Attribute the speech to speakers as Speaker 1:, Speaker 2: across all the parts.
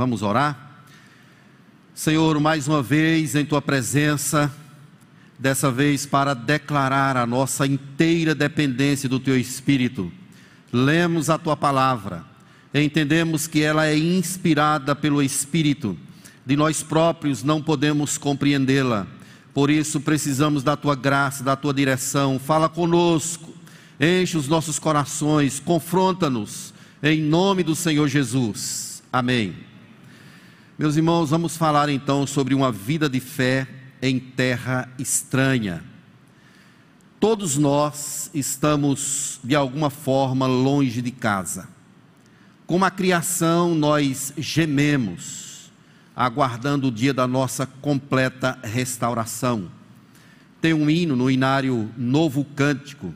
Speaker 1: Vamos orar? Senhor, mais uma vez em tua presença, dessa vez para declarar a nossa inteira dependência do teu Espírito. Lemos a tua palavra, entendemos que ela é inspirada pelo Espírito, de nós próprios não podemos compreendê-la, por isso precisamos da tua graça, da tua direção. Fala conosco, enche os nossos corações, confronta-nos, em nome do Senhor Jesus. Amém. Meus irmãos, vamos falar então sobre uma vida de fé em terra estranha. Todos nós estamos, de alguma forma, longe de casa. Como a criação, nós gememos, aguardando o dia da nossa completa restauração. Tem um hino no inário Novo Cântico,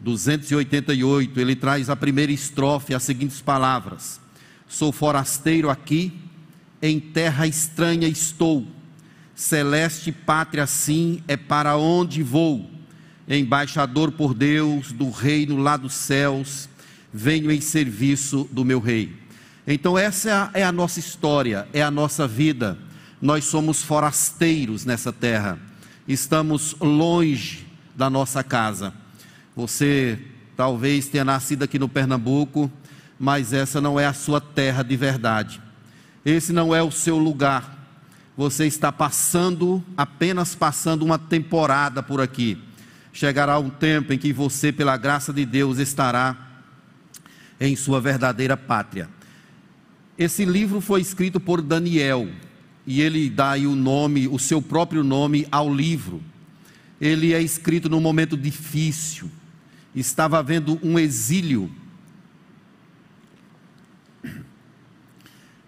Speaker 1: 288, ele traz a primeira estrofe, as seguintes palavras: Sou forasteiro aqui, em terra estranha estou celeste pátria sim é para onde vou, embaixador por Deus do reino lá dos céus, venho em serviço do meu rei. Então, essa é a, é a nossa história, é a nossa vida. Nós somos forasteiros nessa terra, estamos longe da nossa casa. Você talvez tenha nascido aqui no Pernambuco, mas essa não é a sua terra de verdade. Esse não é o seu lugar você está passando, apenas passando uma temporada por aqui. Chegará um tempo em que você, pela graça de Deus, estará em sua verdadeira pátria. Esse livro foi escrito por Daniel e ele dá o nome, o seu próprio nome ao livro. Ele é escrito num momento difícil. Estava havendo um exílio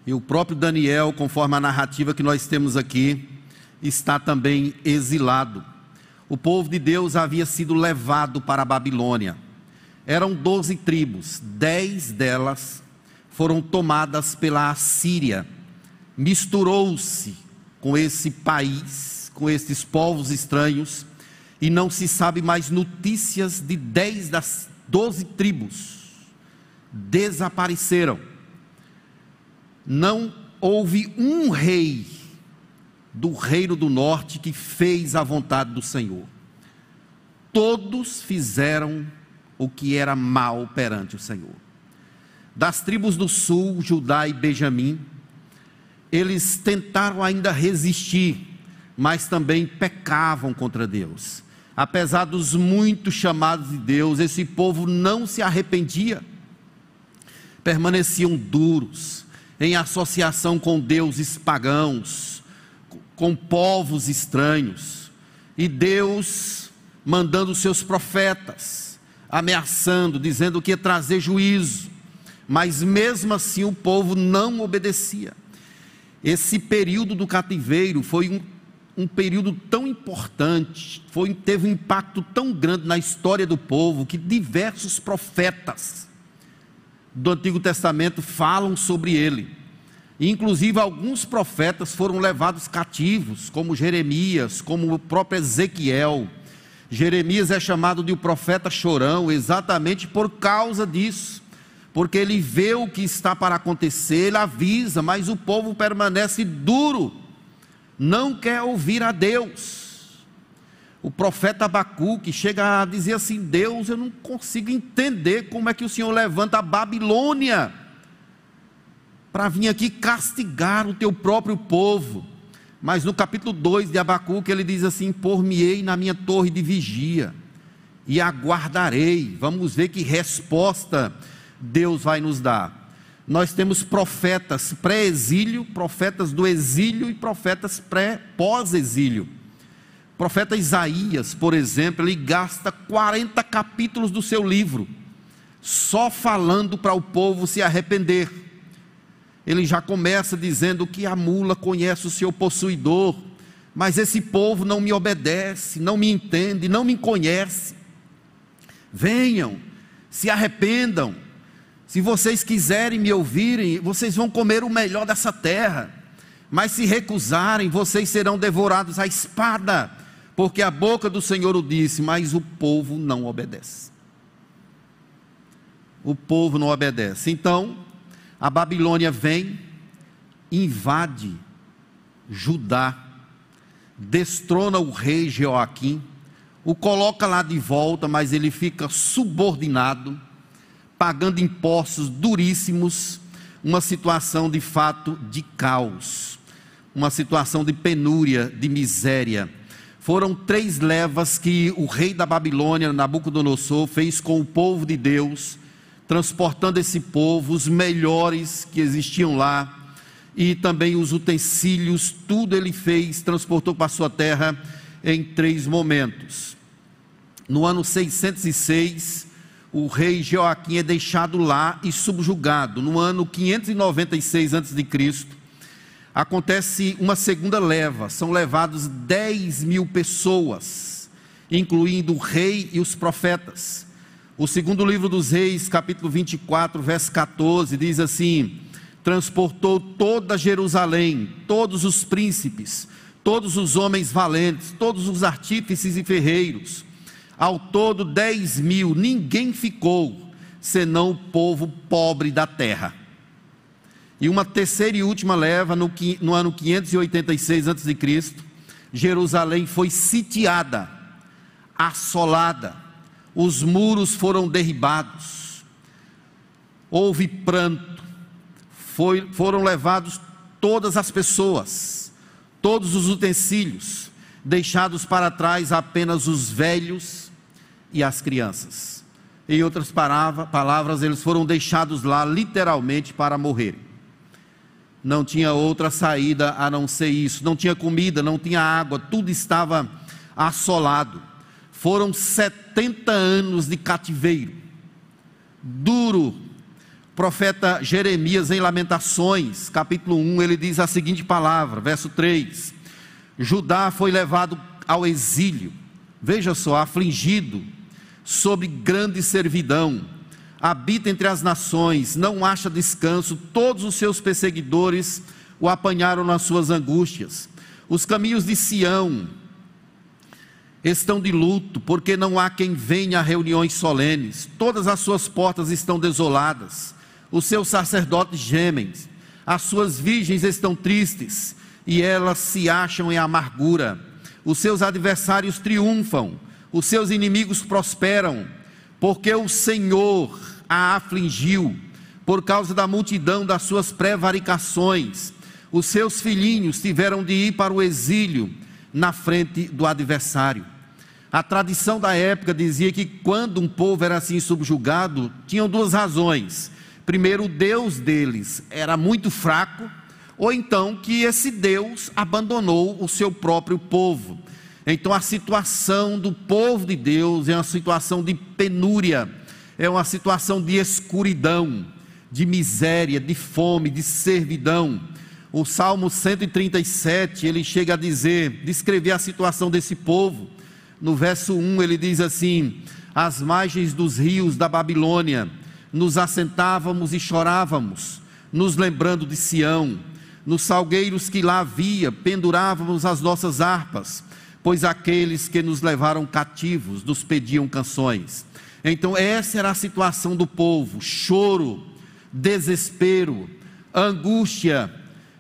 Speaker 1: E o próprio Daniel, conforme a narrativa que nós temos aqui, está também exilado. O povo de Deus havia sido levado para a Babilônia. Eram doze tribos, dez delas foram tomadas pela Assíria. Misturou-se com esse país, com esses povos estranhos, e não se sabe mais notícias de dez das doze tribos. Desapareceram não houve um rei do reino do norte que fez a vontade do Senhor. Todos fizeram o que era mal perante o Senhor. Das tribos do sul, Judá e Benjamim, eles tentaram ainda resistir, mas também pecavam contra Deus. Apesar dos muitos chamados de Deus, esse povo não se arrependia, permaneciam duros, em associação com deuses pagãos, com povos estranhos, e Deus mandando seus profetas, ameaçando, dizendo que ia trazer juízo, mas mesmo assim o povo não obedecia. Esse período do cativeiro foi um, um período tão importante, foi, teve um impacto tão grande na história do povo, que diversos profetas, do Antigo Testamento falam sobre ele. Inclusive, alguns profetas foram levados cativos, como Jeremias, como o próprio Ezequiel. Jeremias é chamado de o profeta chorão, exatamente por causa disso, porque ele vê o que está para acontecer, ele avisa, mas o povo permanece duro, não quer ouvir a Deus o profeta Abacuque chega a dizer assim: Deus, eu não consigo entender como é que o Senhor levanta a Babilônia para vir aqui castigar o teu próprio povo. Mas no capítulo 2 de Abacuque ele diz assim: Por-me-ei na minha torre de vigia e aguardarei. Vamos ver que resposta Deus vai nos dar. Nós temos profetas pré-exílio, profetas do exílio e profetas pré-pós-exílio profeta Isaías, por exemplo, ele gasta 40 capítulos do seu livro só falando para o povo se arrepender. Ele já começa dizendo que a mula conhece o seu possuidor, mas esse povo não me obedece, não me entende, não me conhece. Venham, se arrependam. Se vocês quiserem me ouvirem, vocês vão comer o melhor dessa terra. Mas se recusarem, vocês serão devorados à espada porque a boca do Senhor o disse, mas o povo não obedece. O povo não obedece. Então, a Babilônia vem, invade Judá, destrona o rei Joaquim, o coloca lá de volta, mas ele fica subordinado, pagando impostos duríssimos, uma situação de fato de caos, uma situação de penúria, de miséria. Foram três levas que o rei da Babilônia, Nabucodonosor, fez com o povo de Deus, transportando esse povo, os melhores que existiam lá, e também os utensílios, tudo ele fez, transportou para sua terra em três momentos. No ano 606, o rei Joaquim é deixado lá e subjugado. No ano 596 a.C., acontece uma segunda leva, são levados 10 mil pessoas, incluindo o rei e os profetas. O segundo livro dos reis, capítulo 24, verso 14, diz assim: Transportou toda Jerusalém, todos os príncipes, todos os homens valentes, todos os artífices e ferreiros, ao todo dez mil, ninguém ficou, senão o povo pobre da terra. E uma terceira e última leva, no, no ano 586 a.C., Jerusalém foi sitiada, assolada, os muros foram derribados, houve pranto, foi, foram levados todas as pessoas, todos os utensílios, deixados para trás apenas os velhos e as crianças. Em outras palavras, eles foram deixados lá literalmente para morrer. Não tinha outra saída a não ser isso. Não tinha comida, não tinha água, tudo estava assolado. Foram 70 anos de cativeiro. Duro. profeta Jeremias, em Lamentações, capítulo 1, ele diz a seguinte palavra, verso 3: Judá foi levado ao exílio, veja só, afligido, sob grande servidão, habita entre as nações, não acha descanso, todos os seus perseguidores o apanharam nas suas angústias. Os caminhos de Sião estão de luto, porque não há quem venha a reuniões solenes, todas as suas portas estão desoladas, os seus sacerdotes gemem, as suas virgens estão tristes, e elas se acham em amargura. Os seus adversários triunfam, os seus inimigos prosperam, porque o Senhor a afligiu por causa da multidão das suas prevaricações. Os seus filhinhos tiveram de ir para o exílio na frente do adversário. A tradição da época dizia que quando um povo era assim subjugado, tinham duas razões. Primeiro, o Deus deles era muito fraco ou então que esse Deus abandonou o seu próprio povo. Então a situação do povo de Deus é uma situação de penúria, é uma situação de escuridão, de miséria, de fome, de servidão. O Salmo 137, ele chega a dizer, descrever a situação desse povo. No verso 1 ele diz assim: Às margens dos rios da Babilônia, nos assentávamos e chorávamos, nos lembrando de Sião nos salgueiros que lá havia, pendurávamos as nossas harpas, pois aqueles que nos levaram cativos nos pediam canções. Então, essa era a situação do povo: choro, desespero, angústia.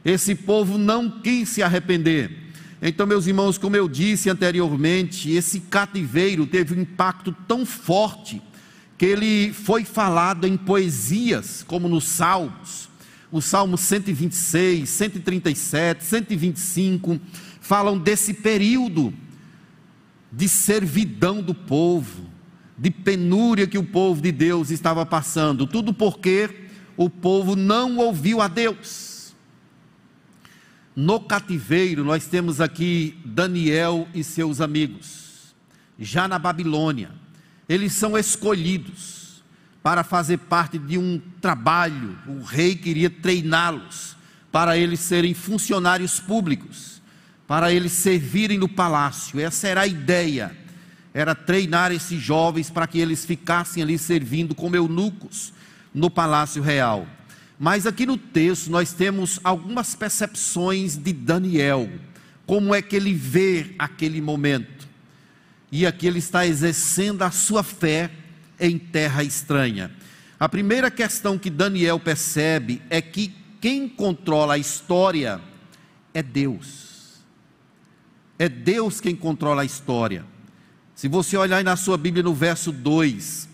Speaker 1: Esse povo não quis se arrepender. Então, meus irmãos, como eu disse anteriormente, esse cativeiro teve um impacto tão forte que ele foi falado em poesias, como nos Salmos o Salmo 126, 137, 125 falam desse período de servidão do povo, de penúria que o povo de Deus estava passando, tudo porque o povo não ouviu a Deus. No cativeiro, nós temos aqui Daniel e seus amigos, já na Babilônia, eles são escolhidos para fazer parte de um trabalho. O rei queria treiná-los para eles serem funcionários públicos, para eles servirem no palácio. Essa era a ideia. Era treinar esses jovens para que eles ficassem ali servindo como eunucos no palácio real. Mas aqui no texto nós temos algumas percepções de Daniel, como é que ele vê aquele momento. E aqui ele está exercendo a sua fé em terra estranha. A primeira questão que Daniel percebe é que quem controla a história é Deus. É Deus quem controla a história. Se você olhar aí na sua Bíblia no verso 2,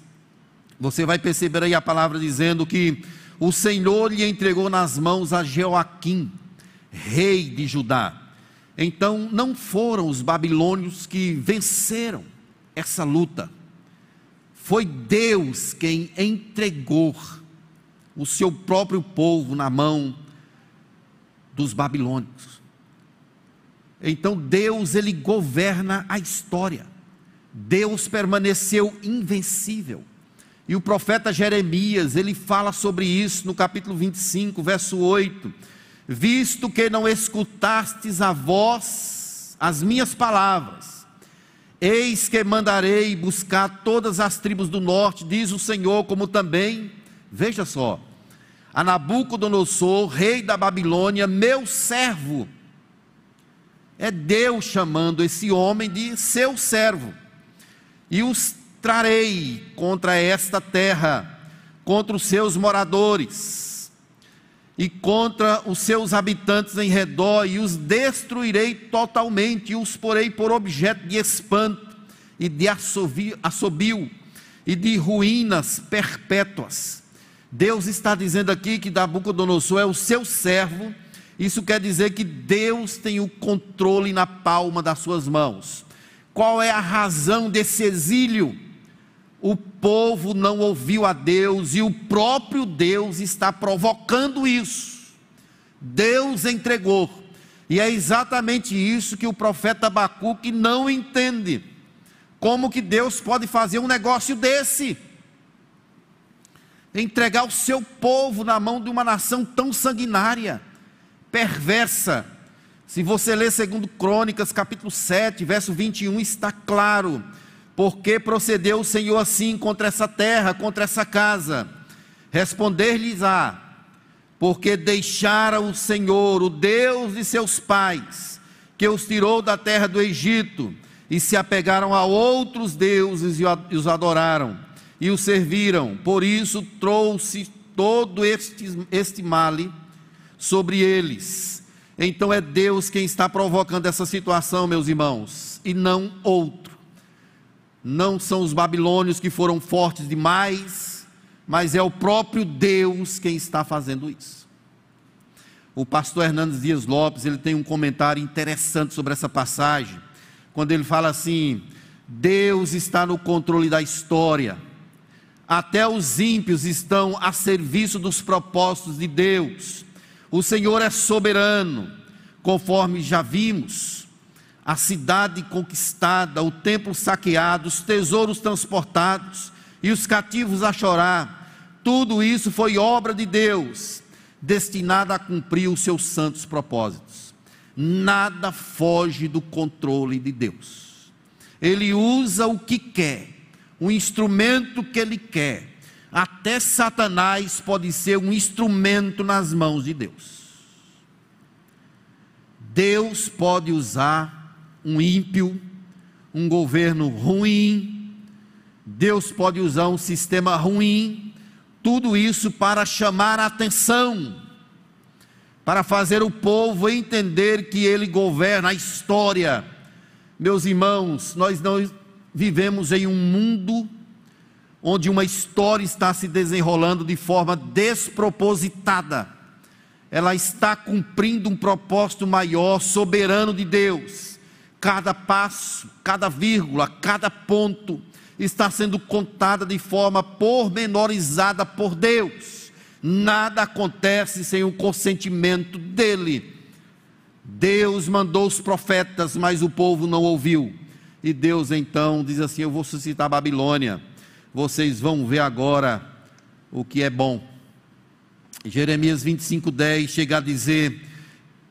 Speaker 1: você vai perceber aí a palavra dizendo que o Senhor lhe entregou nas mãos a Joaquim, rei de Judá. Então, não foram os babilônios que venceram essa luta, foi Deus quem entregou o seu próprio povo na mão dos babilônios. Então Deus ele governa a história. Deus permaneceu invencível. E o profeta Jeremias, ele fala sobre isso no capítulo 25, verso 8: Visto que não escutastes a voz, as minhas palavras, eis que mandarei buscar todas as tribos do norte, diz o Senhor, como também, veja só, a Nabucodonosor, rei da Babilônia, meu servo. É Deus chamando esse homem de seu servo. E os trarei contra esta terra, contra os seus moradores e contra os seus habitantes em redor, e os destruirei totalmente, e os porei por objeto de espanto e de assobio e de ruínas perpétuas. Deus está dizendo aqui que Nabucodonosor é o seu servo, isso quer dizer que Deus tem o controle na palma das suas mãos. Qual é a razão desse exílio? O povo não ouviu a Deus e o próprio Deus está provocando isso. Deus entregou. E é exatamente isso que o profeta Abacuque não entende. Como que Deus pode fazer um negócio desse? Entregar o seu povo na mão de uma nação tão sanguinária, perversa. Se você ler segundo Crônicas, capítulo 7, verso 21, está claro porque procedeu o Senhor assim contra essa terra, contra essa casa? Responder-lhes-á: Porque deixara o Senhor, o Deus de seus pais, que os tirou da terra do Egito, e se apegaram a outros deuses e os adoraram, e os serviram. Por isso trouxe todo este, este male sobre eles. Então é Deus quem está provocando essa situação, meus irmãos, e não outro. Não são os babilônios que foram fortes demais, mas é o próprio Deus quem está fazendo isso. O pastor Hernandes Dias Lopes, ele tem um comentário interessante sobre essa passagem, quando ele fala assim: Deus está no controle da história. Até os ímpios estão a serviço dos propósitos de Deus. O Senhor é soberano, conforme já vimos a cidade conquistada, o templo saqueado, os tesouros transportados e os cativos a chorar. Tudo isso foi obra de Deus, destinada a cumprir os seus santos propósitos. Nada foge do controle de Deus. Ele usa o que quer, o instrumento que ele quer. Até Satanás pode ser um instrumento nas mãos de Deus. Deus pode usar um ímpio, um governo ruim, Deus pode usar um sistema ruim, tudo isso para chamar a atenção, para fazer o povo entender que Ele governa a história. Meus irmãos, nós não vivemos em um mundo onde uma história está se desenrolando de forma despropositada. Ela está cumprindo um propósito maior, soberano de Deus. Cada passo, cada vírgula, cada ponto está sendo contada de forma pormenorizada por Deus. Nada acontece sem o consentimento dele. Deus mandou os profetas, mas o povo não ouviu. E Deus então diz assim: Eu vou suscitar a Babilônia. Vocês vão ver agora o que é bom. Jeremias 25:10 chega a dizer: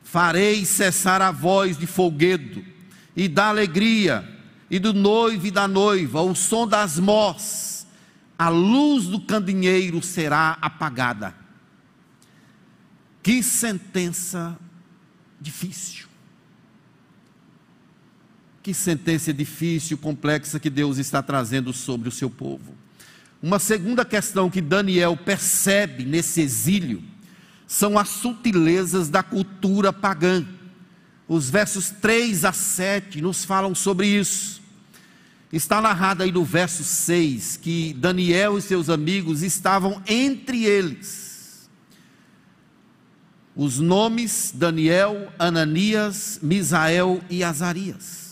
Speaker 1: Farei cessar a voz de folguedo e da alegria, e do noivo e da noiva, o som das mós, a luz do candeeiro será apagada. Que sentença difícil. Que sentença difícil, complexa que Deus está trazendo sobre o seu povo. Uma segunda questão que Daniel percebe nesse exílio, são as sutilezas da cultura pagã. Os versos 3 a 7 nos falam sobre isso. Está narrado aí no verso 6 que Daniel e seus amigos estavam entre eles. Os nomes Daniel, Ananias, Misael e Azarias.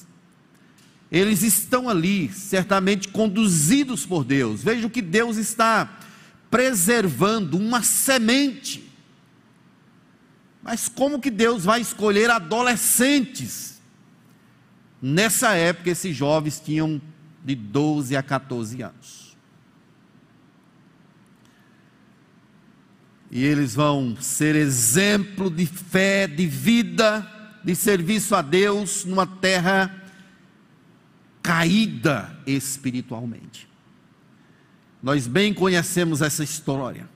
Speaker 1: Eles estão ali, certamente conduzidos por Deus. Veja o que Deus está preservando uma semente mas como que Deus vai escolher adolescentes? Nessa época, esses jovens tinham de 12 a 14 anos. E eles vão ser exemplo de fé, de vida, de serviço a Deus numa terra caída espiritualmente. Nós bem conhecemos essa história.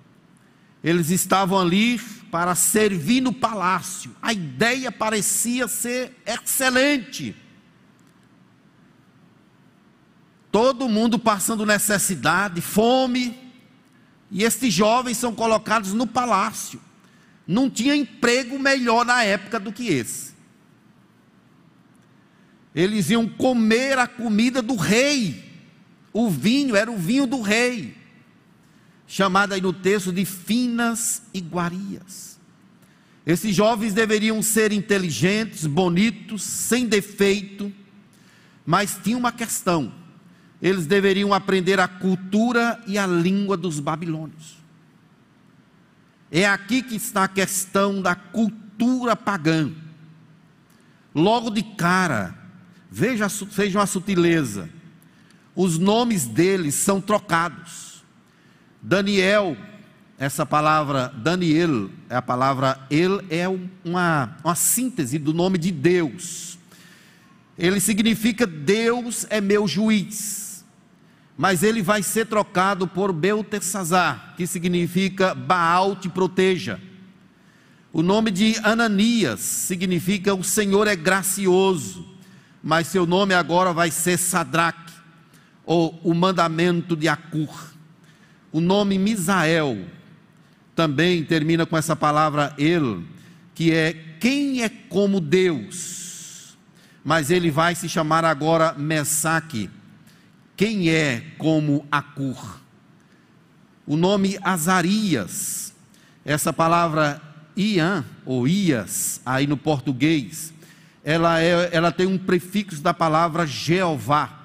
Speaker 1: Eles estavam ali para servir no palácio. A ideia parecia ser excelente. Todo mundo passando necessidade, fome, e estes jovens são colocados no palácio. Não tinha emprego melhor na época do que esse. Eles iam comer a comida do rei. O vinho era o vinho do rei chamada aí no texto de finas iguarias. Esses jovens deveriam ser inteligentes, bonitos, sem defeito, mas tinha uma questão: eles deveriam aprender a cultura e a língua dos babilônios. É aqui que está a questão da cultura pagã. Logo de cara, veja, vejam a sutileza: os nomes deles são trocados. Daniel, essa palavra Daniel, é a palavra El, é uma, uma síntese do nome de Deus. Ele significa Deus é meu juiz. Mas ele vai ser trocado por Beltesazar, que significa Baal te proteja. O nome de Ananias significa o Senhor é gracioso, mas seu nome agora vai ser Sadraque, ou o mandamento de Acur. O nome Misael também termina com essa palavra el, que é quem é como Deus. Mas ele vai se chamar agora Mesaque, quem é como Acur. O nome Azarias, essa palavra Ian ou Ias, aí no português, ela, é, ela tem um prefixo da palavra Jeová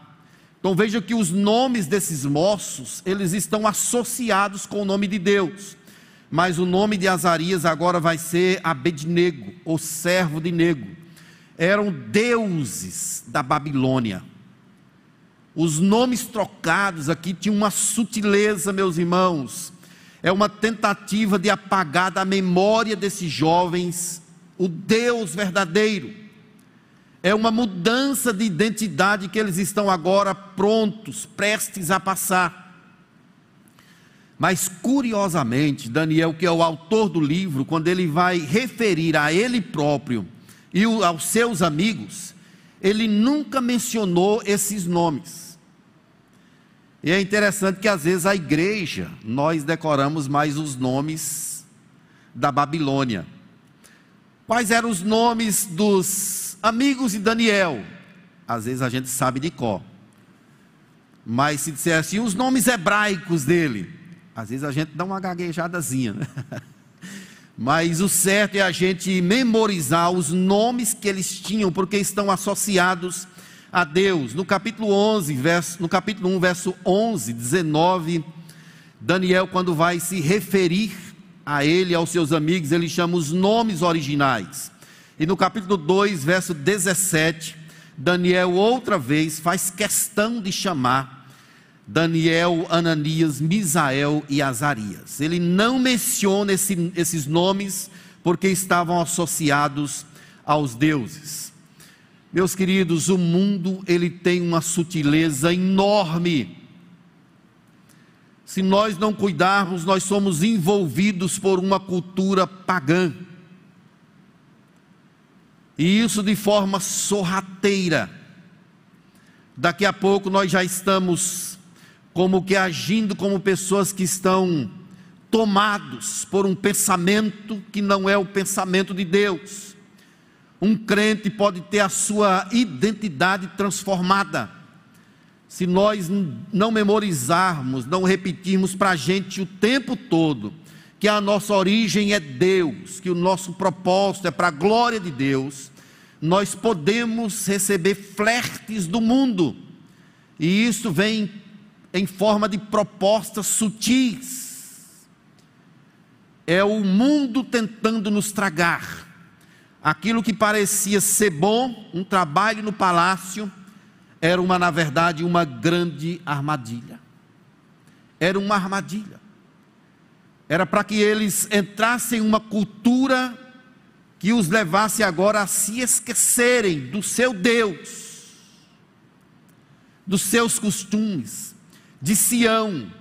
Speaker 1: então veja que os nomes desses moços, eles estão associados com o nome de Deus. Mas o nome de Azarias agora vai ser Abednego, ou servo de Nego. Eram deuses da Babilônia. Os nomes trocados aqui tinham uma sutileza, meus irmãos. É uma tentativa de apagar da memória desses jovens o Deus verdadeiro é uma mudança de identidade que eles estão agora prontos, prestes a passar. Mas curiosamente, Daniel, que é o autor do livro, quando ele vai referir a ele próprio e aos seus amigos, ele nunca mencionou esses nomes. E é interessante que às vezes a igreja, nós decoramos mais os nomes da Babilônia. Quais eram os nomes dos amigos de Daniel. Às vezes a gente sabe de cor. Mas se disser assim, os nomes hebraicos dele, às vezes a gente dá uma gaguejadazinha, né? Mas o certo é a gente memorizar os nomes que eles tinham, porque estão associados a Deus. No capítulo 11, verso, no capítulo 1, verso 11, 19, Daniel, quando vai se referir a ele aos seus amigos, ele chama os nomes originais. E no capítulo 2, verso 17, Daniel outra vez faz questão de chamar Daniel, Ananias, Misael e Azarias. Ele não menciona esse, esses nomes porque estavam associados aos deuses. Meus queridos, o mundo ele tem uma sutileza enorme. Se nós não cuidarmos, nós somos envolvidos por uma cultura pagã e isso de forma sorrateira. Daqui a pouco nós já estamos como que agindo como pessoas que estão tomados por um pensamento que não é o pensamento de Deus. Um crente pode ter a sua identidade transformada. Se nós não memorizarmos, não repetirmos para a gente o tempo todo que a nossa origem é Deus, que o nosso propósito é para a glória de Deus, nós podemos receber flertes do mundo, e isso vem em forma de propostas sutis. É o mundo tentando nos tragar. Aquilo que parecia ser bom, um trabalho no palácio, era uma, na verdade, uma grande armadilha. Era uma armadilha. Era para que eles entrassem em uma cultura que os levasse agora a se esquecerem do seu Deus, dos seus costumes, de Sião.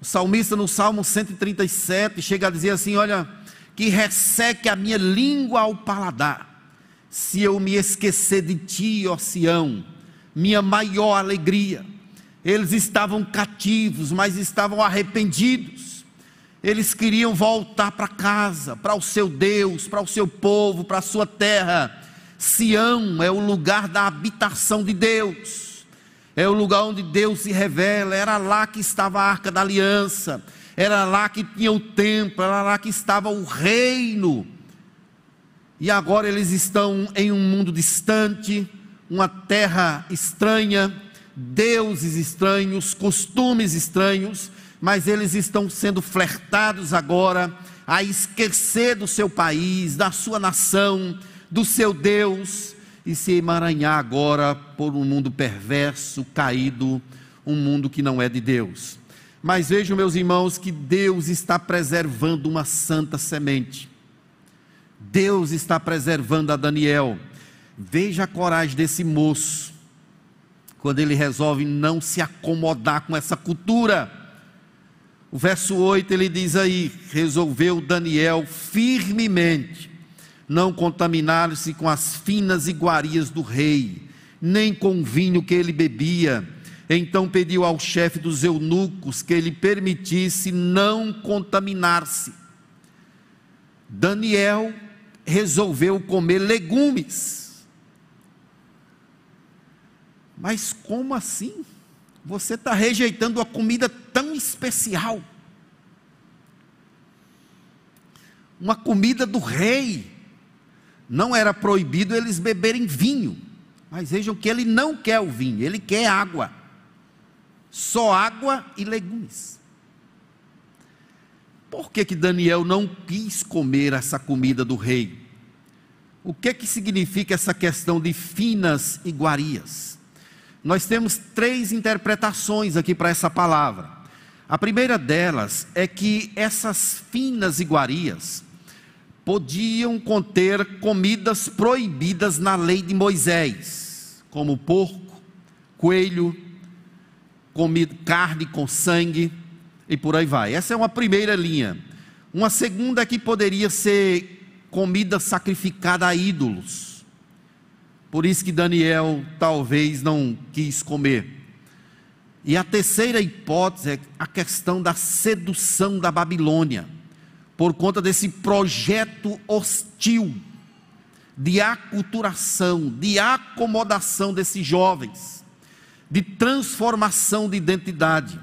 Speaker 1: O salmista no Salmo 137 chega a dizer assim: Olha, que resseque a minha língua ao paladar, se eu me esquecer de ti, ó Sião, minha maior alegria. Eles estavam cativos, mas estavam arrependidos. Eles queriam voltar para casa, para o seu Deus, para o seu povo, para a sua terra. Sião é o lugar da habitação de Deus, é o lugar onde Deus se revela. Era lá que estava a arca da aliança, era lá que tinha o templo, era lá que estava o reino. E agora eles estão em um mundo distante, uma terra estranha, deuses estranhos, costumes estranhos, mas eles estão sendo flertados agora a esquecer do seu país, da sua nação, do seu Deus e se emaranhar agora por um mundo perverso, caído, um mundo que não é de Deus. Mas vejam, meus irmãos, que Deus está preservando uma santa semente. Deus está preservando a Daniel. Veja a coragem desse moço quando ele resolve não se acomodar com essa cultura. O verso 8 ele diz aí: resolveu Daniel firmemente não contaminar-se com as finas iguarias do rei, nem com o vinho que ele bebia. Então pediu ao chefe dos eunucos que ele permitisse não contaminar-se. Daniel resolveu comer legumes mas como assim? Você está rejeitando uma comida tão especial. Uma comida do rei. Não era proibido eles beberem vinho. Mas vejam que ele não quer o vinho, ele quer água. Só água e legumes. Por que, que Daniel não quis comer essa comida do rei? O que que significa essa questão de finas iguarias? Nós temos três interpretações aqui para essa palavra. A primeira delas é que essas finas iguarias podiam conter comidas proibidas na lei de Moisés, como porco, coelho, comida, carne com sangue e por aí vai. Essa é uma primeira linha. Uma segunda é que poderia ser comida sacrificada a ídolos por isso que Daniel talvez não quis comer. E a terceira hipótese é a questão da sedução da Babilônia, por conta desse projeto hostil de aculturação, de acomodação desses jovens, de transformação de identidade.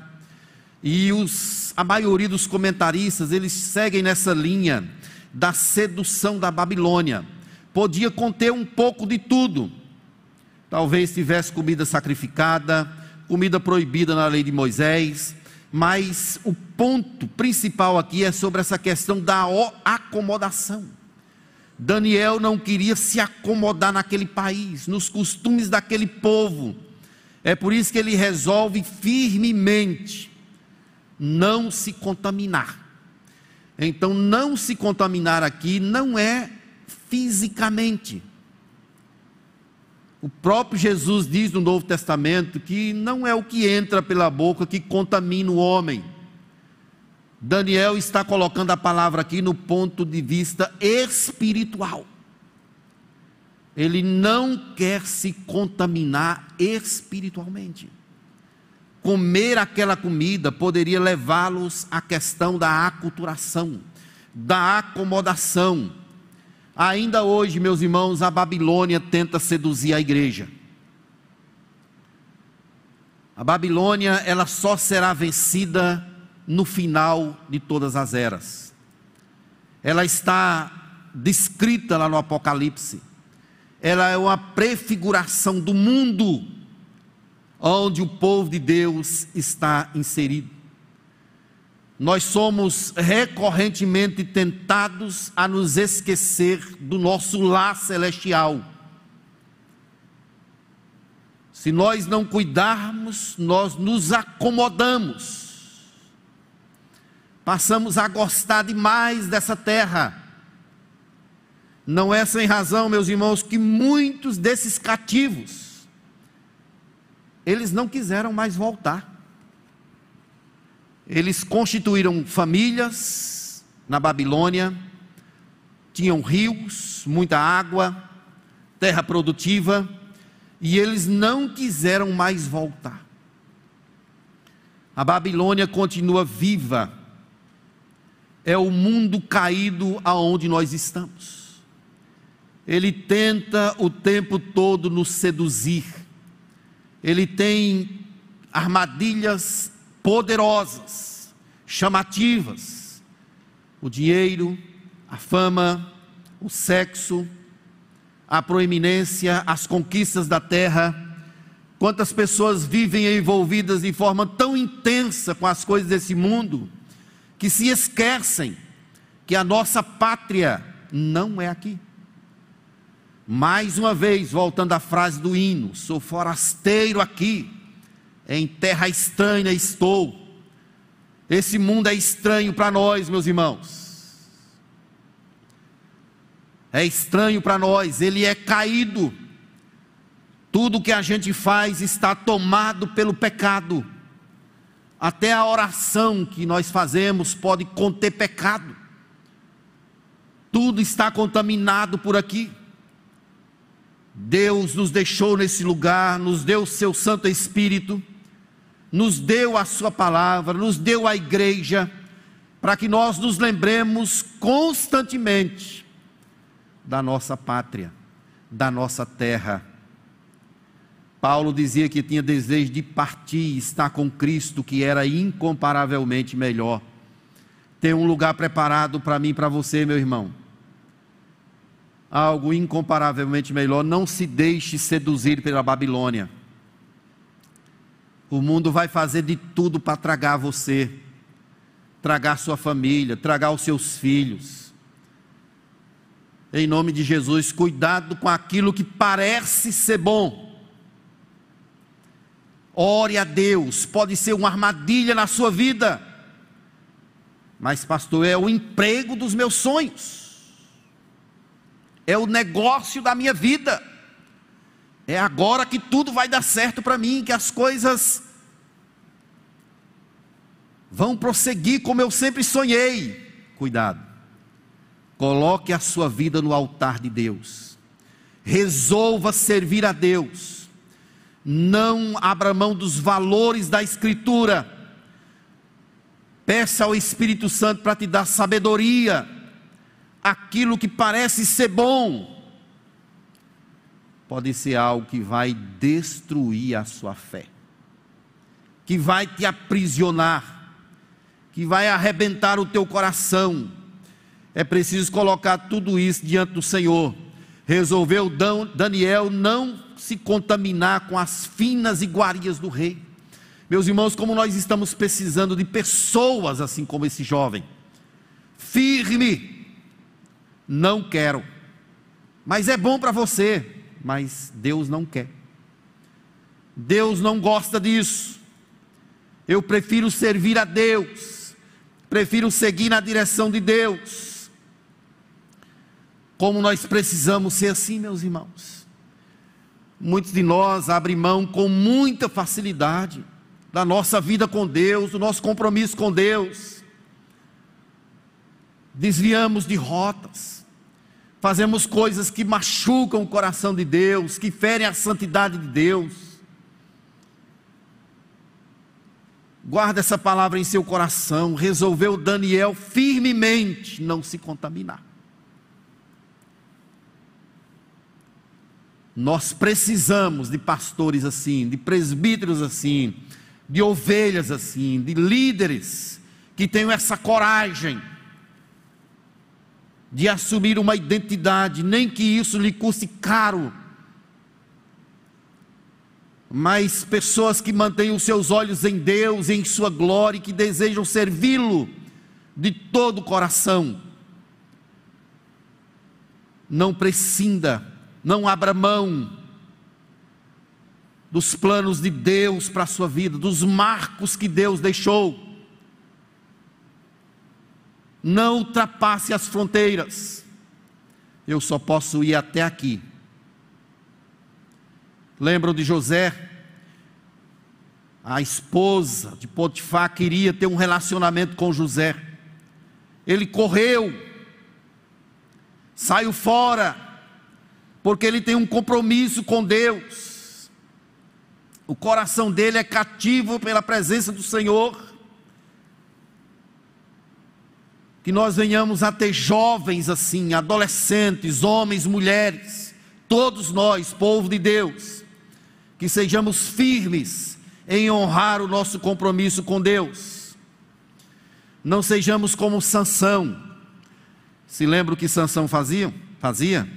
Speaker 1: E os, a maioria dos comentaristas, eles seguem nessa linha da sedução da Babilônia podia conter um pouco de tudo. Talvez tivesse comida sacrificada, comida proibida na lei de Moisés, mas o ponto principal aqui é sobre essa questão da acomodação. Daniel não queria se acomodar naquele país, nos costumes daquele povo. É por isso que ele resolve firmemente não se contaminar. Então, não se contaminar aqui não é fisicamente. O próprio Jesus diz no Novo Testamento que não é o que entra pela boca que contamina o homem. Daniel está colocando a palavra aqui no ponto de vista espiritual. Ele não quer se contaminar espiritualmente. comer aquela comida poderia levá-los à questão da aculturação, da acomodação. Ainda hoje, meus irmãos, a Babilônia tenta seduzir a igreja. A Babilônia, ela só será vencida no final de todas as eras. Ela está descrita lá no Apocalipse. Ela é uma prefiguração do mundo onde o povo de Deus está inserido. Nós somos recorrentemente tentados a nos esquecer do nosso lar celestial se nós não cuidarmos, nós nos acomodamos. Passamos a gostar demais dessa terra. Não é sem razão, meus irmãos, que muitos desses cativos eles não quiseram mais voltar. Eles constituíram famílias na Babilônia, tinham rios, muita água, terra produtiva, e eles não quiseram mais voltar. A Babilônia continua viva, é o mundo caído aonde nós estamos. Ele tenta o tempo todo nos seduzir, ele tem armadilhas poderosas, chamativas: o dinheiro, a fama, o sexo, a proeminência, as conquistas da terra. Quantas pessoas vivem envolvidas de forma tão intensa com as coisas desse mundo, que se esquecem que a nossa pátria não é aqui. Mais uma vez, voltando à frase do hino: sou forasteiro aqui, em terra estranha estou. Esse mundo é estranho para nós, meus irmãos é estranho para nós, ele é caído. Tudo que a gente faz está tomado pelo pecado. Até a oração que nós fazemos pode conter pecado. Tudo está contaminado por aqui. Deus nos deixou nesse lugar, nos deu o seu Santo Espírito, nos deu a Sua palavra, nos deu a igreja, para que nós nos lembremos constantemente da nossa pátria, da nossa terra. Paulo dizia que tinha desejo de partir, estar com Cristo, que era incomparavelmente melhor. Tem um lugar preparado para mim e para você, meu irmão. Algo incomparavelmente melhor. Não se deixe seduzir pela Babilônia. O mundo vai fazer de tudo para tragar você, tragar sua família, tragar os seus filhos em nome de Jesus, cuidado com aquilo que parece ser bom. Ore a Deus, pode ser uma armadilha na sua vida, mas, pastor, é o emprego dos meus sonhos, é o negócio da minha vida, é agora que tudo vai dar certo para mim, que as coisas vão prosseguir como eu sempre sonhei. Cuidado. Coloque a sua vida no altar de Deus. Resolva servir a Deus. Não abra mão dos valores da Escritura. Peça ao Espírito Santo para te dar sabedoria. Aquilo que parece ser bom, pode ser algo que vai destruir a sua fé, que vai te aprisionar, que vai arrebentar o teu coração. É preciso colocar tudo isso diante do Senhor. Resolveu Daniel não se contaminar com as finas iguarias do rei. Meus irmãos, como nós estamos precisando de pessoas assim como esse jovem, firme, não quero, mas é bom para você, mas Deus não quer. Deus não gosta disso. Eu prefiro servir a Deus, prefiro seguir na direção de Deus como nós precisamos ser assim, meus irmãos. Muitos de nós abrem mão com muita facilidade da nossa vida com Deus, do nosso compromisso com Deus. Desviamos de rotas, fazemos coisas que machucam o coração de Deus, que ferem a santidade de Deus. Guarda essa palavra em seu coração. Resolveu Daniel firmemente não se contaminar. Nós precisamos de pastores assim, de presbíteros assim, de ovelhas assim, de líderes que tenham essa coragem de assumir uma identidade, nem que isso lhe custe caro. Mas pessoas que mantêm os seus olhos em Deus, em Sua glória, e que desejam servi-lo de todo o coração. Não prescinda, não abra mão dos planos de Deus para a sua vida, dos marcos que Deus deixou não ultrapasse as fronteiras. Eu só posso ir até aqui. Lembram de José? A esposa de Potifar queria ter um relacionamento com José. Ele correu, saiu fora, porque ele tem um compromisso com Deus. O coração dele é cativo pela presença do Senhor que nós venhamos a ter jovens assim, adolescentes, homens, mulheres, todos nós, povo de Deus, que sejamos firmes em honrar o nosso compromisso com Deus. Não sejamos como Sansão. Se lembra o que Sansão fazia? Fazia?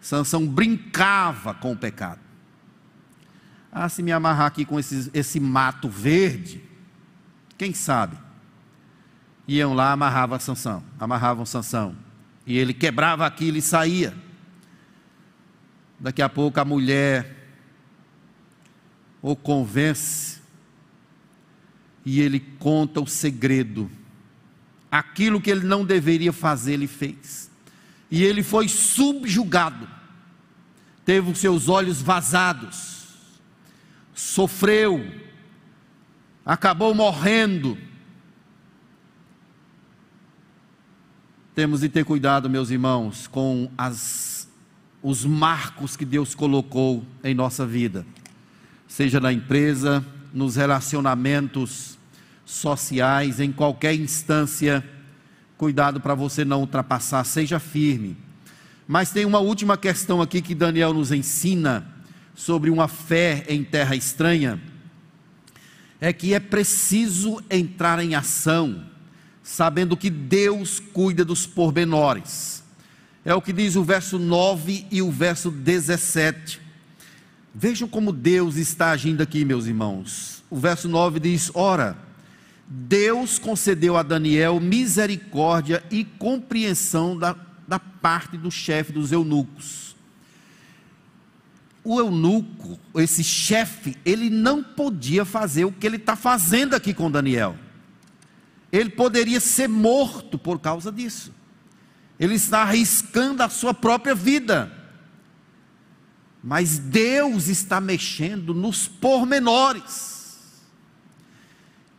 Speaker 1: Sansão brincava com o pecado. Ah, se me amarrar aqui com esse, esse mato verde, quem sabe? Iam lá, amarravam Sansão, amarravam Sansão. E ele quebrava aquilo e saía. Daqui a pouco a mulher o convence e ele conta o segredo. Aquilo que ele não deveria fazer, ele fez. E ele foi subjugado. Teve os seus olhos vazados. Sofreu. Acabou morrendo Temos de ter cuidado, meus irmãos, com as, os marcos que Deus colocou em nossa vida, seja na empresa, nos relacionamentos sociais, em qualquer instância. Cuidado para você não ultrapassar, seja firme. Mas tem uma última questão aqui que Daniel nos ensina sobre uma fé em terra estranha. É que é preciso entrar em ação sabendo que Deus cuida dos pormenores. É o que diz o verso 9 e o verso 17. Vejam como Deus está agindo aqui, meus irmãos. O verso 9 diz: Ora, Deus concedeu a Daniel misericórdia e compreensão da, da parte do chefe dos eunucos. O eunuco, esse chefe, ele não podia fazer o que ele está fazendo aqui com Daniel ele poderia ser morto por causa disso. Ele está arriscando a sua própria vida. Mas Deus está mexendo nos pormenores.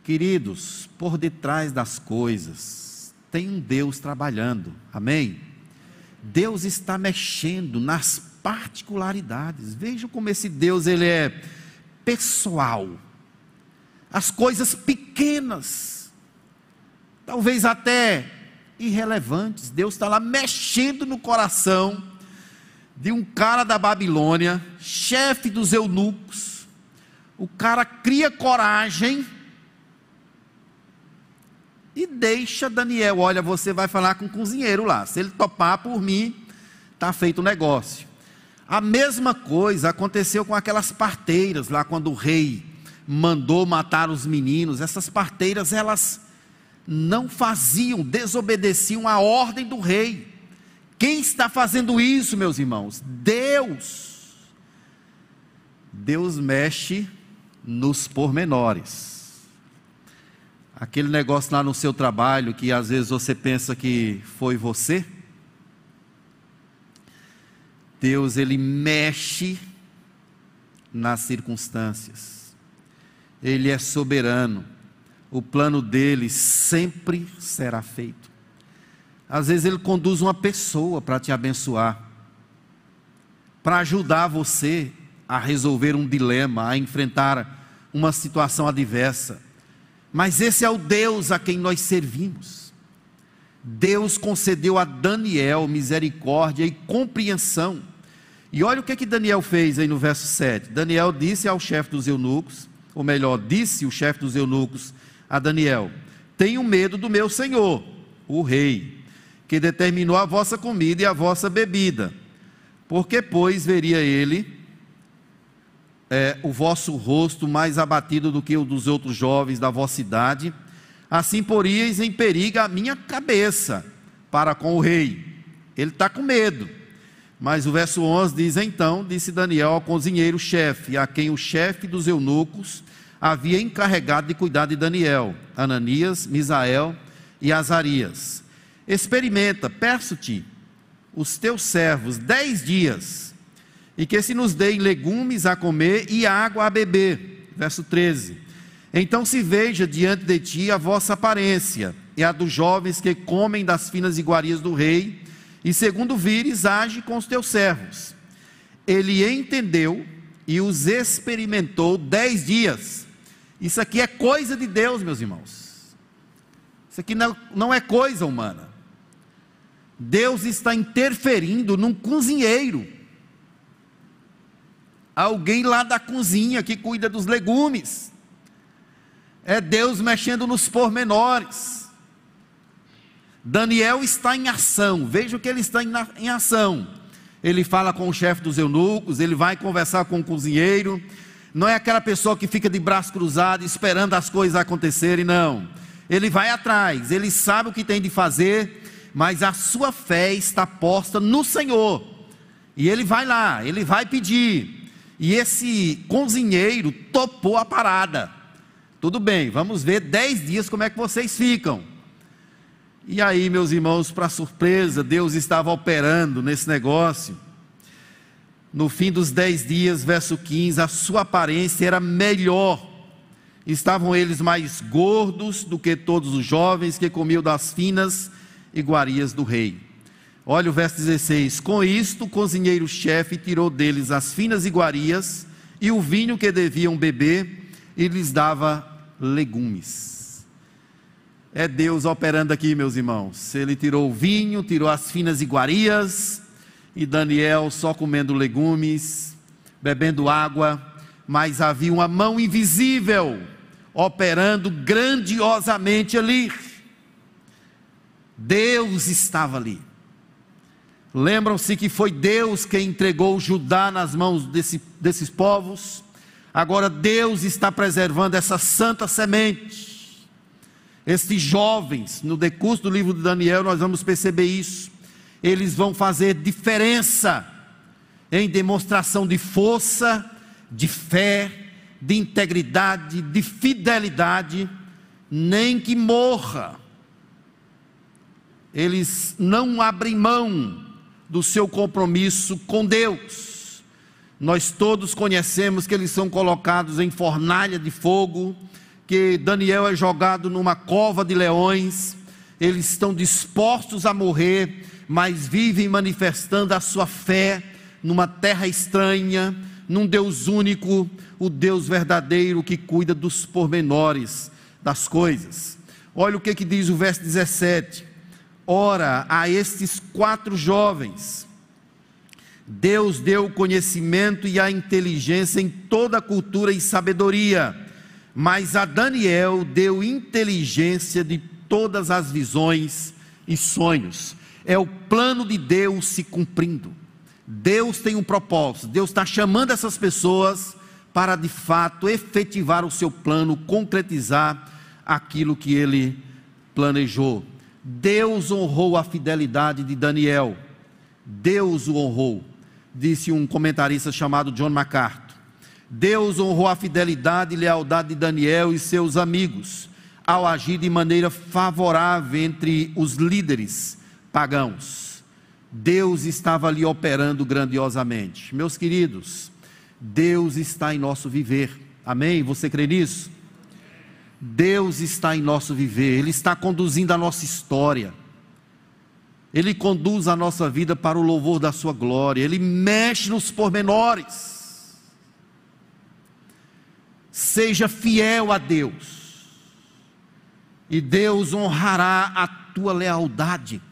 Speaker 1: Queridos, por detrás das coisas, tem um Deus trabalhando, amém? Deus está mexendo nas particularidades. Vejam como esse Deus ele é pessoal. As coisas pequenas talvez até irrelevantes. Deus está lá mexendo no coração de um cara da Babilônia, chefe dos eunucos. O cara cria coragem e deixa Daniel. Olha, você vai falar com o cozinheiro lá. Se ele topar por mim, está feito o negócio. A mesma coisa aconteceu com aquelas parteiras lá quando o rei mandou matar os meninos. Essas parteiras, elas não faziam, desobedeciam a ordem do rei. Quem está fazendo isso, meus irmãos? Deus. Deus mexe nos pormenores. Aquele negócio lá no seu trabalho que às vezes você pensa que foi você. Deus ele mexe nas circunstâncias. Ele é soberano o plano dele sempre será feito. Às vezes ele conduz uma pessoa para te abençoar, para ajudar você a resolver um dilema, a enfrentar uma situação adversa. Mas esse é o Deus a quem nós servimos. Deus concedeu a Daniel misericórdia e compreensão. E olha o que, que Daniel fez aí no verso 7. Daniel disse ao chefe dos eunucos, ou melhor, disse o chefe dos eunucos a Daniel: Tenho medo do meu senhor, o rei, que determinou a vossa comida e a vossa bebida. Porque, pois, veria ele é, o vosso rosto mais abatido do que o dos outros jovens da vossa idade, assim poríeis em perigo a minha cabeça para com o rei. Ele está com medo. Mas o verso 11 diz: Então disse Daniel ao cozinheiro-chefe, a quem o chefe dos eunucos havia encarregado de cuidar de Daniel, Ananias, Misael e Azarias: Experimenta, peço-te, os teus servos dez dias e que se nos deem legumes a comer e água a beber. Verso 13. Então se veja diante de ti a vossa aparência, e a dos jovens que comem das finas iguarias do rei, e segundo vires, age com os teus servos. Ele entendeu e os experimentou dez dias. Isso aqui é coisa de Deus, meus irmãos. Isso aqui não, não é coisa humana. Deus está interferindo num cozinheiro alguém lá da cozinha que cuida dos legumes. É Deus mexendo nos pormenores. Daniel está em ação, veja que ele está em ação. Ele fala com o chefe dos eunucos, ele vai conversar com o cozinheiro. Não é aquela pessoa que fica de braço cruzado esperando as coisas acontecerem, não. Ele vai atrás, ele sabe o que tem de fazer, mas a sua fé está posta no Senhor. E ele vai lá, ele vai pedir. E esse cozinheiro topou a parada. Tudo bem, vamos ver dez dias como é que vocês ficam. E aí, meus irmãos, para surpresa, Deus estava operando nesse negócio. No fim dos dez dias, verso 15, a sua aparência era melhor. Estavam eles mais gordos do que todos os jovens que comiam das finas iguarias do rei. Olha o verso 16: Com isto, o cozinheiro-chefe tirou deles as finas iguarias e o vinho que deviam beber, e lhes dava legumes. É Deus operando aqui, meus irmãos. Ele tirou o vinho, tirou as finas iguarias, e Daniel só comendo legumes, bebendo água, mas havia uma mão invisível operando grandiosamente ali. Deus estava ali. Lembram-se que foi Deus quem entregou Judá nas mãos desse, desses povos. Agora Deus está preservando essa santa semente. Estes jovens, no decurso do livro de Daniel, nós vamos perceber isso. Eles vão fazer diferença em demonstração de força, de fé, de integridade, de fidelidade, nem que morra. Eles não abrem mão do seu compromisso com Deus. Nós todos conhecemos que eles são colocados em fornalha de fogo, que Daniel é jogado numa cova de leões, eles estão dispostos a morrer, mas vivem manifestando a sua fé numa terra estranha, num Deus único, o Deus verdadeiro que cuida dos pormenores das coisas. Olha o que, que diz o verso 17: Ora, a estes quatro jovens, Deus deu o conhecimento e a inteligência em toda a cultura e sabedoria, mas a Daniel deu inteligência de todas as visões e sonhos. É o plano de Deus se cumprindo. Deus tem um propósito, Deus está chamando essas pessoas para de fato efetivar o seu plano, concretizar aquilo que ele planejou. Deus honrou a fidelidade de Daniel. Deus o honrou, disse um comentarista chamado John MacArthur. Deus honrou a fidelidade e lealdade de Daniel e seus amigos ao agir de maneira favorável entre os líderes pagãos. Deus estava ali operando grandiosamente. Meus queridos, Deus está em nosso viver. Amém? Você crê nisso? Deus está em nosso viver, Ele está conduzindo a nossa história. Ele conduz a nossa vida para o louvor da Sua glória, Ele mexe nos pormenores. Seja fiel a Deus, e Deus honrará a tua lealdade.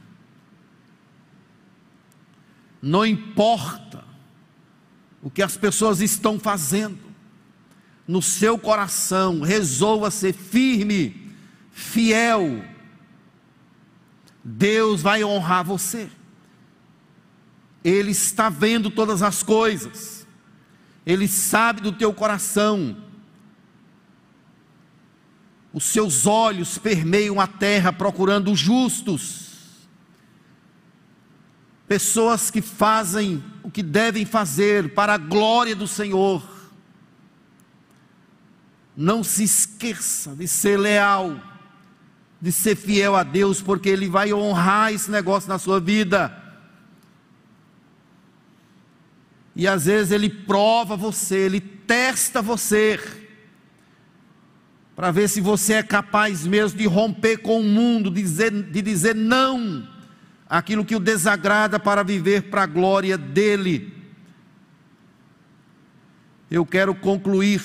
Speaker 1: Não importa o que as pessoas estão fazendo, no seu coração, resolva ser firme, fiel. Deus vai honrar você. Ele está vendo todas as coisas, Ele sabe do teu coração. Os seus olhos permeiam a terra procurando justos pessoas que fazem o que devem fazer para a glória do Senhor. Não se esqueça de ser leal, de ser fiel a Deus, porque Ele vai honrar esse negócio na sua vida. E às vezes Ele prova você, Ele testa você, para ver se você é capaz mesmo de romper com o mundo, de dizer, de dizer não aquilo que o desagrada para viver para a glória dele. Eu quero concluir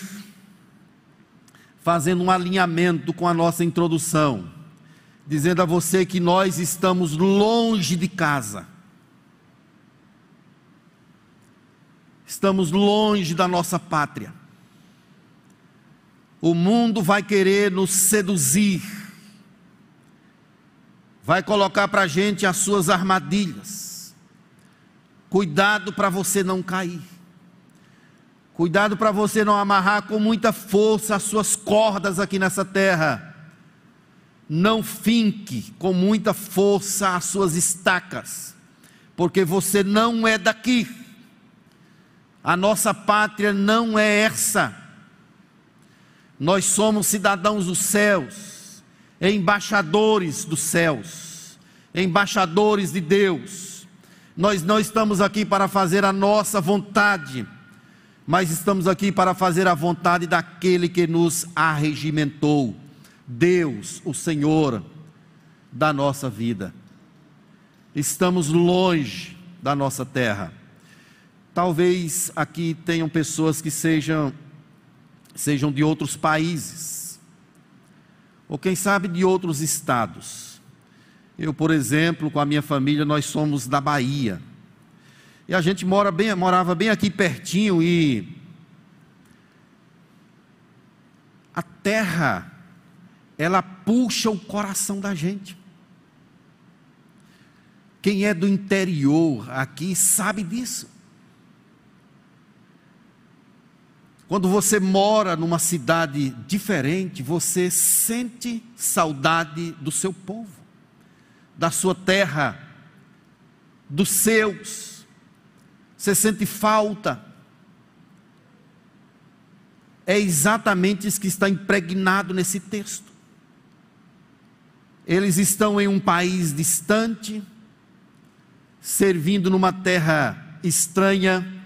Speaker 1: fazendo um alinhamento com a nossa introdução, dizendo a você que nós estamos longe de casa. Estamos longe da nossa pátria. O mundo vai querer nos seduzir vai colocar para a gente as suas armadilhas. Cuidado para você não cair. Cuidado para você não amarrar com muita força as suas cordas aqui nessa terra. Não finque com muita força as suas estacas, porque você não é daqui. A nossa pátria não é essa. Nós somos cidadãos dos céus embaixadores dos céus, embaixadores de Deus. Nós não estamos aqui para fazer a nossa vontade, mas estamos aqui para fazer a vontade daquele que nos arregimentou, Deus, o Senhor da nossa vida. Estamos longe da nossa terra. Talvez aqui tenham pessoas que sejam sejam de outros países ou quem sabe de outros estados. Eu, por exemplo, com a minha família, nós somos da Bahia. E a gente mora bem, morava bem aqui pertinho e a terra ela puxa o coração da gente. Quem é do interior aqui sabe disso. Quando você mora numa cidade diferente, você sente saudade do seu povo, da sua terra, dos seus. Você sente falta. É exatamente isso que está impregnado nesse texto. Eles estão em um país distante, servindo numa terra estranha,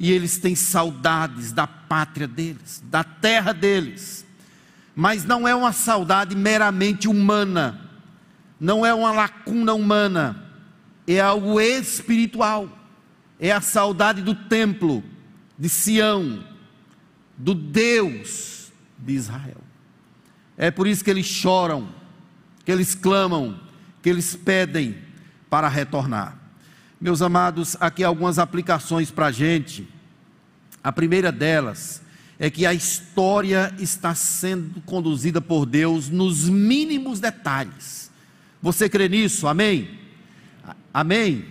Speaker 1: e eles têm saudades da pátria deles, da terra deles. Mas não é uma saudade meramente humana, não é uma lacuna humana, é algo espiritual. É a saudade do templo de Sião, do Deus de Israel. É por isso que eles choram, que eles clamam, que eles pedem para retornar. Meus amados, aqui algumas aplicações para a gente. A primeira delas é que a história está sendo conduzida por Deus nos mínimos detalhes. Você crê nisso? Amém? Amém?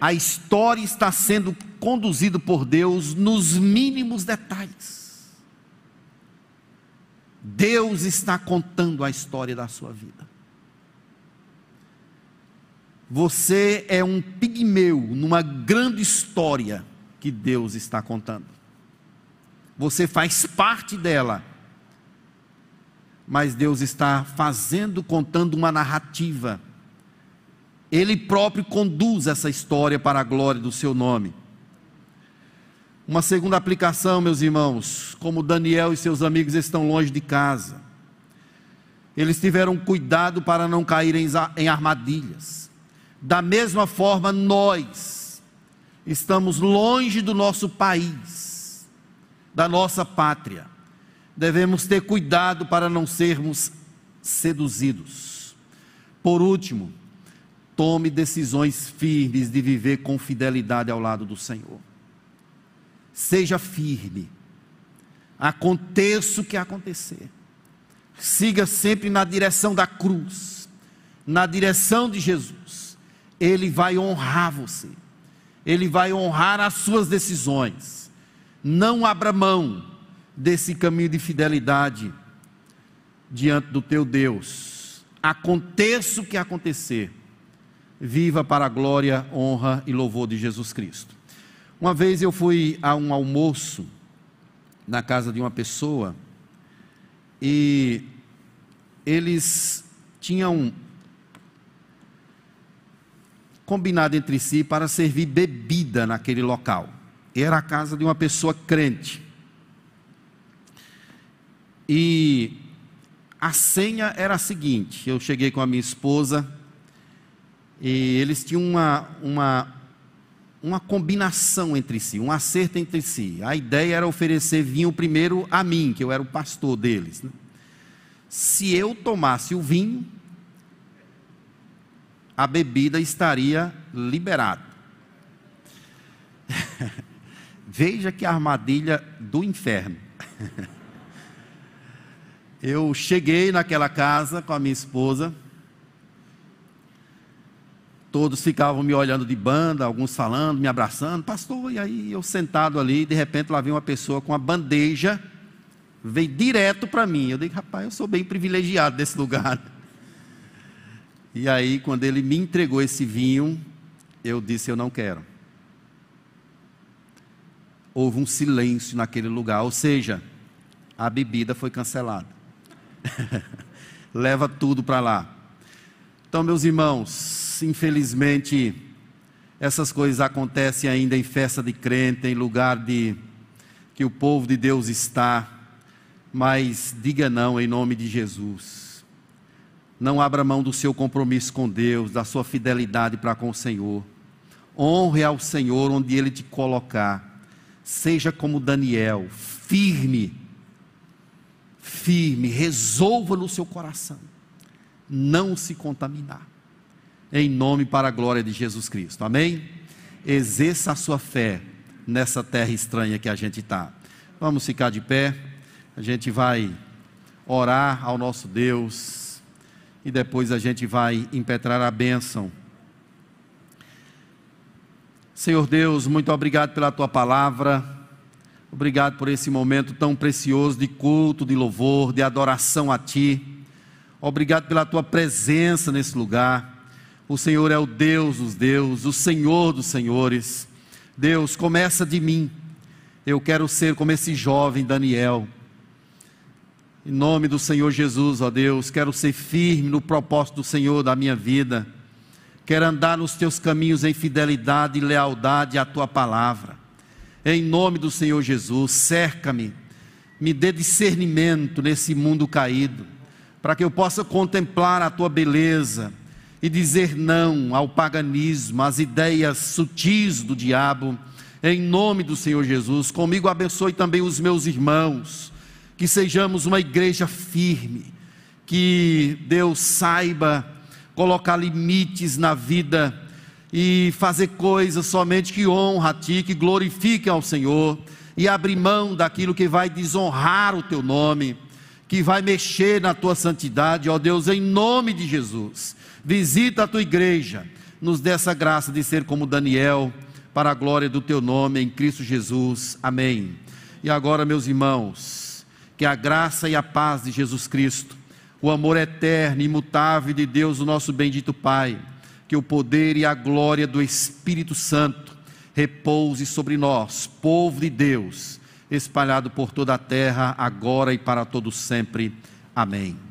Speaker 1: A história está sendo conduzida por Deus nos mínimos detalhes. Deus está contando a história da sua vida. Você é um pigmeu numa grande história que Deus está contando. Você faz parte dela. Mas Deus está fazendo, contando uma narrativa. Ele próprio conduz essa história para a glória do seu nome. Uma segunda aplicação, meus irmãos, como Daniel e seus amigos estão longe de casa, eles tiveram cuidado para não caírem em armadilhas. Da mesma forma, nós estamos longe do nosso país, da nossa pátria. Devemos ter cuidado para não sermos seduzidos. Por último, tome decisões firmes de viver com fidelidade ao lado do Senhor. Seja firme, aconteça o que acontecer, siga sempre na direção da cruz, na direção de Jesus. Ele vai honrar você, ele vai honrar as suas decisões. Não abra mão desse caminho de fidelidade diante do teu Deus. Aconteça o que acontecer, viva para a glória, honra e louvor de Jesus Cristo. Uma vez eu fui a um almoço na casa de uma pessoa e eles tinham combinado entre si para servir bebida naquele local. Era a casa de uma pessoa crente. E a senha era a seguinte: eu cheguei com a minha esposa e eles tinham uma, uma, uma combinação entre si, um acerto entre si. A ideia era oferecer vinho primeiro a mim, que eu era o pastor deles. Né? Se eu tomasse o vinho, a bebida estaria liberada. Veja que armadilha do inferno. Eu cheguei naquela casa com a minha esposa. Todos ficavam me olhando de banda, alguns falando, me abraçando, pastor, e aí eu sentado ali, de repente lá veio uma pessoa com uma bandeja, veio direto para mim. Eu digo, rapaz, eu sou bem privilegiado desse lugar. E aí, quando ele me entregou esse vinho, eu disse: Eu não quero. Houve um silêncio naquele lugar, ou seja, a bebida foi cancelada. Leva tudo para lá. Então, meus irmãos, infelizmente, essas coisas acontecem ainda em festa de crente, em lugar de que o povo de Deus está. Mas diga não em nome de Jesus. Não abra mão do seu compromisso com Deus, da sua fidelidade para com o Senhor. Honre ao Senhor onde Ele te colocar. Seja como Daniel, firme firme, resolva no seu coração não se contaminar. Em nome para a glória de Jesus Cristo. Amém? Exerça a sua fé nessa terra estranha que a gente está. Vamos ficar de pé. A gente vai orar ao nosso Deus e depois a gente vai impetrar a bênção. Senhor Deus, muito obrigado pela tua palavra. Obrigado por esse momento tão precioso de culto, de louvor, de adoração a Ti. Obrigado pela Tua presença nesse lugar. O Senhor é o Deus dos deuses, o Senhor dos senhores. Deus, começa de mim. Eu quero ser como esse jovem Daniel. Em nome do Senhor Jesus, ó Deus, quero ser firme no propósito do Senhor da minha vida. Quero andar nos teus caminhos em fidelidade e lealdade à tua palavra. Em nome do Senhor Jesus, cerca-me, me dê discernimento nesse mundo caído, para que eu possa contemplar a tua beleza e dizer não ao paganismo, às ideias sutis do diabo. Em nome do Senhor Jesus, comigo abençoe também os meus irmãos, que sejamos uma igreja firme, que Deus saiba colocar limites na vida e fazer coisas somente que honra a Ti, que glorifiquem ao Senhor, e abrir mão daquilo que vai desonrar o Teu nome, que vai mexer na Tua santidade, ó Deus, em nome de Jesus. Visita a Tua igreja, nos dê essa graça de ser como Daniel, para a glória do Teu nome, em Cristo Jesus. Amém. E agora, meus irmãos, que a graça e a paz de Jesus Cristo, o amor eterno e imutável de Deus, o nosso bendito Pai, que o poder e a glória do Espírito Santo repouse sobre nós, povo de Deus, espalhado por toda a terra, agora e para todo sempre. Amém.